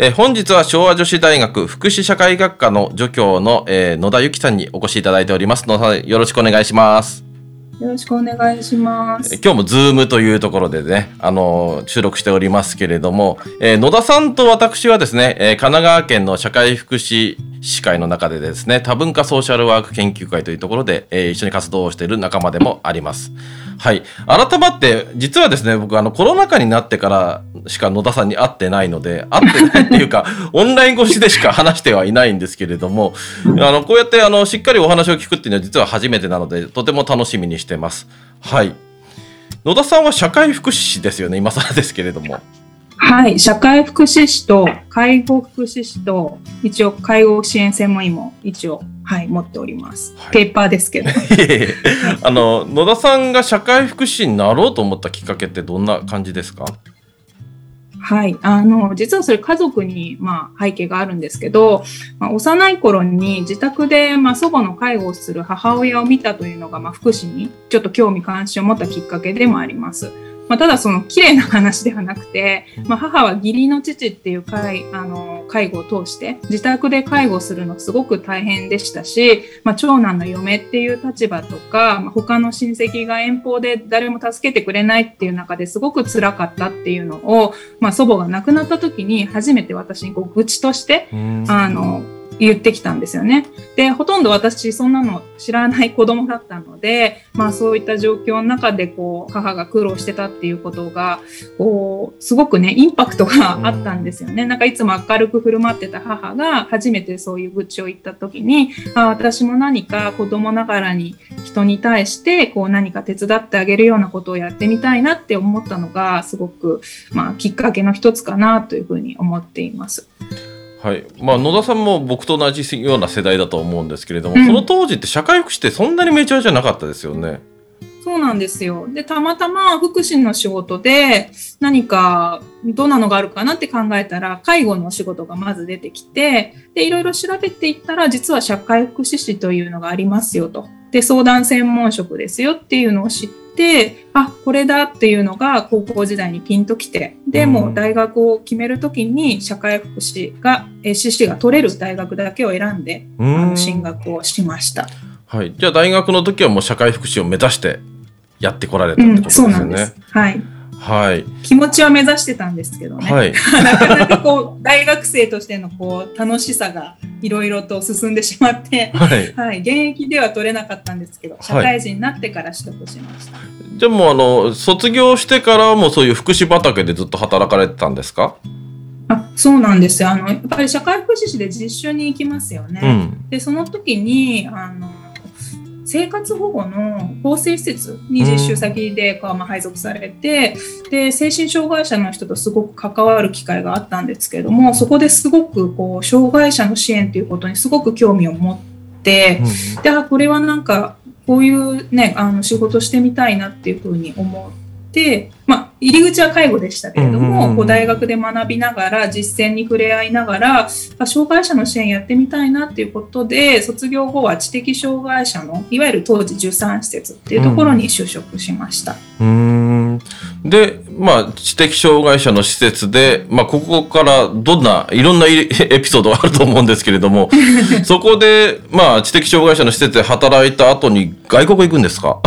えー、本日は昭和女子大学福祉社会学科の助教の、えー、野田由紀さんにお越しいただいております。野田さん、よろしくお願いします。よろしくお願いします。今日もズームというところでね、あの、収録しておりますけれども、えー、野田さんと私はですね、えー、神奈川県の社会福祉士会の中でですね、多文化ソーシャルワーク研究会というところで、えー、一緒に活動をしている仲間でもあります。はい。改まって、実はですね、僕、あの、コロナ禍になってからしか野田さんに会ってないので、会ってないっていうか、オンライン越しでしか話してはいないんですけれども、あの、こうやって、あの、しっかりお話を聞くっていうのは実は初めてなので、とても楽しみにしてます。はい。野田さんは社会福祉士ですよね、今更ですけれども。はい、社会福祉士と介護福祉士と一応介護支援専門医も一応はい持っております。はい、ペーパーですけど。あの野田さんが社会福祉士になろうと思ったきっかけってどんな感じですか？はい、あの実はそれ家族に、まあ、背景があるんですけど、まあ、幼い頃に自宅で、まあ、祖母の介護をする母親を見たというのが、まあ、福祉にちょっと興味関心を持ったきっかけでもあります。まあ、ただその綺麗な話ではなくて、まあ、母は義理の父っていう会あの介護を通して自宅で介護するのすごく大変でしたし、まあ、長男の嫁っていう立場とか、まあ、他の親戚が遠方で誰も助けてくれないっていう中ですごく辛かったっていうのを、まあ、祖母が亡くなった時に初めて私にこう愚痴としてあの言ってきたんですよね。で、ほとんど私そんなの知らない子供だったので、まあそういった状況の中でこう母が苦労してたっていうことが、こう、すごくね、インパクトがあったんですよね。なんかいつも明るく振る舞ってた母が初めてそういう愚痴を言った時に、あ私も何か子供ながらに人に対してこう何か手伝ってあげるようなことをやってみたいなって思ったのがすごく、まあ、きっかけの一つかなというふうに思っています。はいまあ、野田さんも僕と同じような世代だと思うんですけれども、うん、その当時って社会福祉ってそんなにメジャーじゃなかったですよね。そうなんですよ。で、たまたま福祉の仕事で何かどんなのがあるかなって考えたら、介護の仕事がまず出てきて、で、いろいろ調べていったら、実は社会福祉士というのがありますよと。で、相談専門職ですよっていうのを知って、あ、これだっていうのが高校時代にピンときて、で、も大学を決めるときに社会福祉が、CC が取れる大学だけを選んで、あの進学をしました。はい。じゃあ大学の時はもう社会福祉を目指してやってこられたってことですよね。うん、そうなんです。はい。はい、気持ちは目指してたんですけどね、はい、なかなかこう大学生としてのこう楽しさがいろいろと進んでしまって、はい、はい、現役では取れなかったんですけど社会人になってから取得しました、はい、じゃあもうあの卒業してからもそういう福祉畑でずっと働かれてたんですか？あそうなんですよ。あのやっぱり社会福祉士で実習に行きますよね、うん、でその時にあの生活保護の更生施設に実習先でこう、まあ、配属されてで精神障害者の人とすごく関わる機会があったんですけれどもそこですごくこう障害者の支援ということにすごく興味を持って、であこれはなんかこういうねあの仕事してみたいなっていうふうに思って、まあ、入り口は介護でしたけれども、こう大学で学びながら実践に触れ合いながら障害者の支援やってみたいなっていうことで卒業後は知的障害者のいわゆる当時13施設っていうところに就職しました。うん。で、まあ、知的障害者の施設で、まあ、ここからどんないろんな エピソードがあると思うんですけれども そこで、まあ、知的障害者の施設で働いた後に外国行くんですか？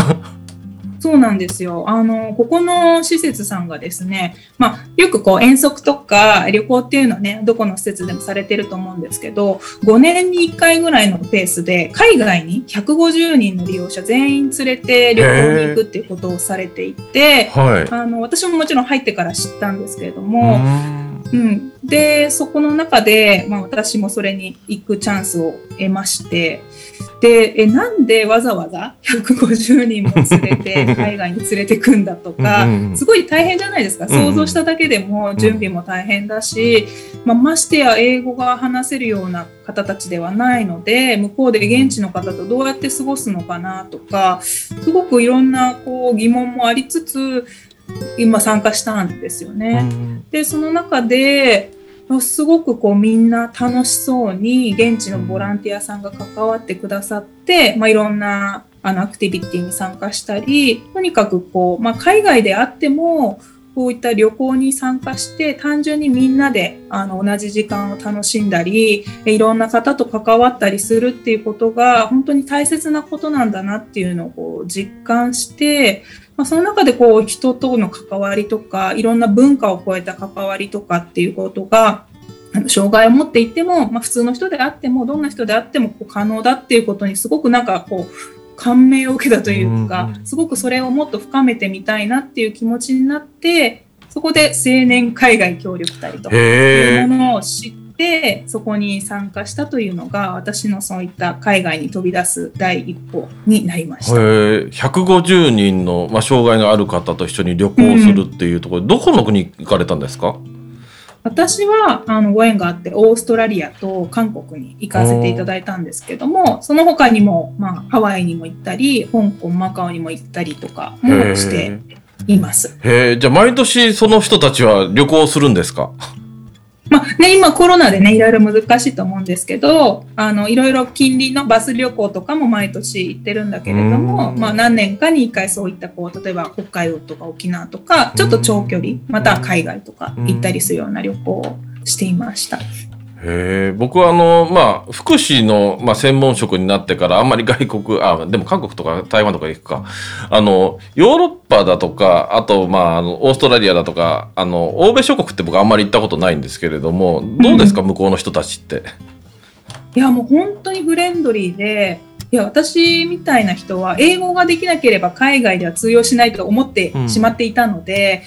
そうなんですよ。あの、ここの施設さんがですね、まあ、よくこう遠足とか旅行っていうのはね、どこの施設でもされてると思うんですけど、5年に1回ぐらいのペースで、海外に150人の利用者全員連れて旅行に行くっていうことをされていて、はい、あの、私ももちろん入ってから知ったんですけれども、うん、でそこの中で、まあ、私もそれに行くチャンスを得ましてでえなんでわざわざ150人も連れて海外に連れてくんだとかすごい大変じゃないですか。想像しただけでも準備も大変だし、まあ、ましてや英語が話せるような方たちではないので向こうで現地の方とどうやって過ごすのかなとかすごくいろんなこう疑問もありつつ今参加したんですよね。でその中ですごくこうみんな楽しそうに現地のボランティアさんが関わってくださって、まあ、いろんなあのアクティビティに参加したりとにかくこう、まあ、海外であってもこういった旅行に参加して単純にみんなであの同じ時間を楽しんだりいろんな方と関わったりするっていうことが本当に大切なことなんだなっていうのをこう実感してまあ、その中でこう人との関わりとかいろんな文化を超えた関わりとかっていうことが障害を持っていても、まあ、普通の人であってもどんな人であってもこう可能だっていうことにすごくなんかこう感銘を受けたというか、うんすごくそれをもっと深めてみたいなっていう気持ちになってそこで青年海外協力隊とい。うものを知ってそこに参加したというのが私のそういった海外に飛び出す第一歩になりました。へえ150人の、まあ、障害のある方と一緒に旅行するっていうところで、どこの国行かれたんですか？私はあのご縁があってオーストラリアと韓国に行かせていただいたんですけどもその他にも、まあ、ハワイにも行ったり香港マカオにも行ったりとかもしています。へえじゃあ毎年その人たちは旅行するんですか？まあね、今コロナでねいろいろ難しいと思うんですけどあのいろいろ近隣のバス旅行とかも毎年行ってるんだけれども、うんまあ、何年かに1回そういったこう例えば北海道とか沖縄とかちょっと長距離または海外とか行ったりするような旅行をしていました。へ僕はあのまあ福祉の、まあ、専門職になってからあんまり外国あでも韓国とか台湾とか行くかあのヨーロッパだとかあとまああのオーストラリアだとかあの欧米諸国って僕あんまり行ったことないんですけれどもどうですか、向こうの人たちって？いやもう本当にフレンドリーでいや私みたいな人は英語ができなければ海外では通用しないと思ってしまっていたので、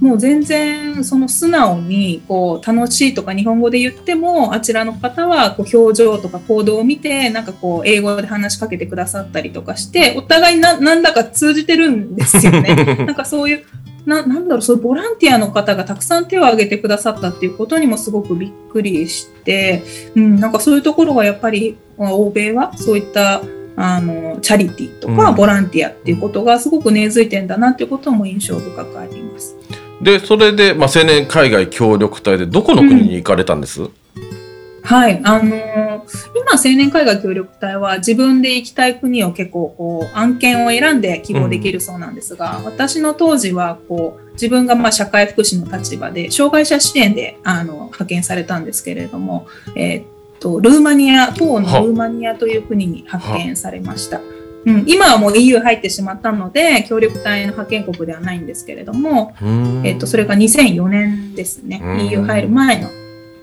もう全然その素直にこう楽しいとか日本語で言ってもあちらの方はこう表情とか行動を見てなんかこう英語で話しかけてくださったりとかしてお互いななんだか通じてるんですよね。なんかそういうななんだろうそういうボランティアの方がたくさん手を挙げてくださったっていうことにもすごくびっくりして、うん、なんかそういうところがやっぱりまあ欧米はそういったあのチャリティーとかうんボランティアっていうことがすごく根付いてんだなっていうことも印象深くあります。でそれで、まあ、青年海外協力隊でどこの国に行かれたんです、はい、あのー今青年海外協力隊は自分で行きたい国を結構こう案件を選んで希望できるそうなんですが、私の当時はこう自分がまあ社会福祉の立場で障害者支援であの派遣されたんですけれども、えーっとルーマニア東欧のルーマニアという国に派遣されました。うん、今はもう EU 入ってしまったので協力隊の派遣国ではないんですけれども、うんえっと、それが2004年ですねうん。EU 入る前の、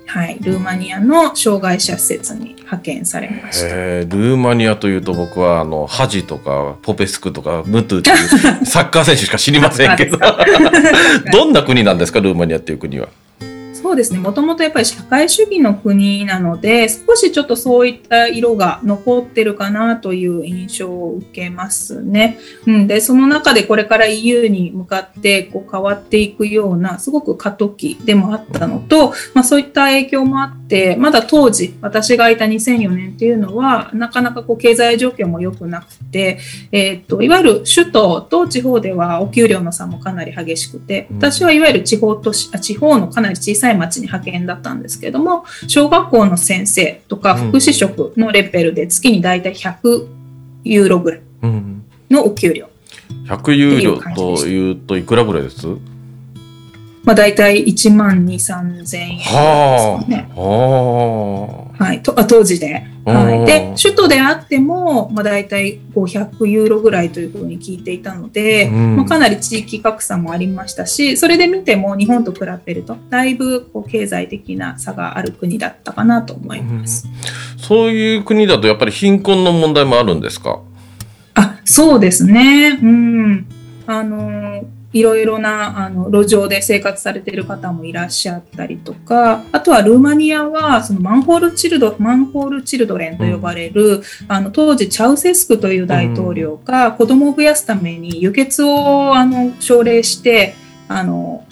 はい、ルーマニアの障害者施設に派遣されました。ルーマニアというと僕はあのハジとかポペスクとかムトゥっていう サッカー選手しか知りませんけど どんな国なんですかルーマニアっていう国は？そうですね。もともとやっぱり社会主義の国なので、少しちょっとそういった色が残ってるかなという印象を受けますね。うん、で、その中でこれから EU に向かってこう変わっていくような、すごく過渡期でもあったのと、まあそういった影響もあって、まだ当時、私がいた2004年っていうのは、なかなかこう経済状況も良くなくて、えーっと、いわゆる首都と地方ではお給料の差もかなり激しくて、私はいわゆる地方都市、あ地方のかなり小さい町に派遣だったんですけども、小学校の先生とか福祉職のレベルで月にだいたい100ユーロぐらいうん、のお給料。100ユーロというといくらぐらいです？まあだいたい1万2、3000円ですね。あ。ははい、当時で。あ。はい、で首都であっても、まあ、大体500ユーロぐらいというふうに聞いていたので、うん。まあ、かなり地域格差もありましたしそれで見ても日本と比べるとだいぶこう経済的な差がある国だったかなと思います。そういう国だとやっぱり貧困の問題もあるんですか？あそうですね、うん。あのいろいろなあの路上で生活されている方もいらっしゃったりとか、あとはルーマニアはそのマンホールチルドマンホールチルドレンと呼ばれる、うん、あの当時チャウセスクという大統領が子供を増やすために輸血をあの奨励してあの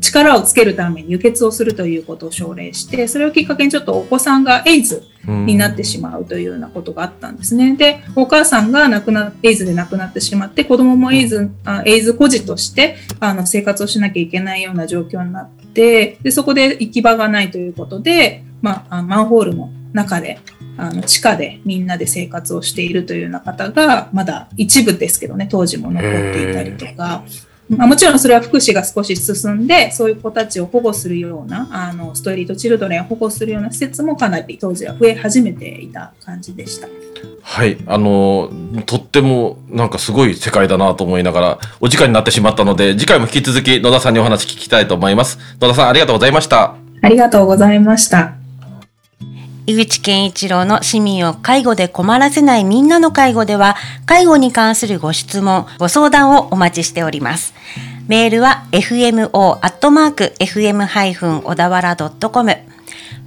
力をつけるために輸血をするということを奨励してそれをきっかけにちょっとお子さんがエイズになってしまうというようなことがあったんですね。でお母さんが亡くなエイズで亡くなってしまって子供もエイズあエイズ孤児としてあの生活をしなきゃいけないような状況になってでそこで行き場がないということで、まあ、マンホールの中であの地下でみんなで生活をしているというような方がまだ一部ですけどね当時も残っていたりとかまあ、もちろんそれは福祉が少し進んでそういう子たちを保護するようなあのストリートチルドレンを保護するような施設もかなり当時は増え始めていた感じでした。はいあのとってもなんかすごい世界だなと思いながらお時間になってしまったので次回も引き続き野田さんにお話聞きたいと思います。野田さんありがとうございました。ありがとうございました。井口健一郎の市民を介護で困らせないみんなの介護では、介護に関するご質問、ご相談をお待ちしております。メールは fmo.fm- 小田原 .com。フ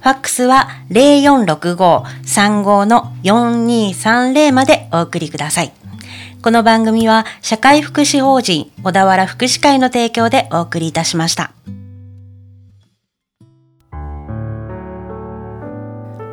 ァックスは0465-35の4230までお送りください。この番組は社会福祉法人小田原福祉会の提供でお送りいたしました。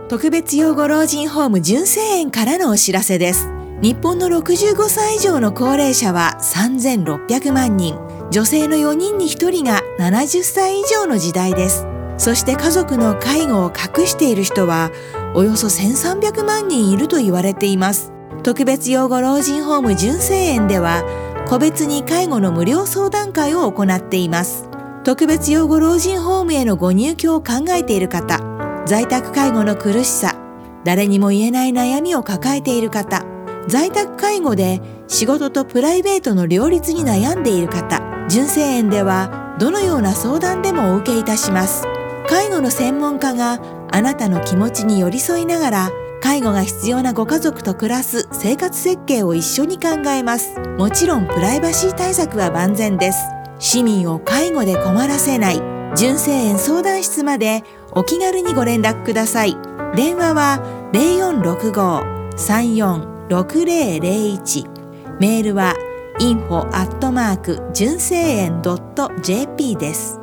特別養護老人ホーム純正園からのお知らせです。日本の65歳以上の高齢者は3600万人。女性の4人に1人が70歳以上の時代です。そして家族の介護を隠している人はおよそ1300万人いると言われています。特別養護老人ホーム純正園では個別に介護の無料相談会を行っています。特別養護老人ホームへのご入居を考えている方、在宅介護の苦しさ誰にも言えない悩みを抱えている方在宅介護で仕事とプライベートの両立に悩んでいる方純正園ではどのような相談でもお受けいたします。介護の専門家があなたの気持ちに寄り添いながら介護が必要なご家族と暮らす生活設計を一緒に考えます。もちろんプライバシー対策は万全です。市民を介護で困らせない。純正園相談室までお気軽にご連絡ください。電話は0465-346001メールは info アットマーク純正園 .jp です。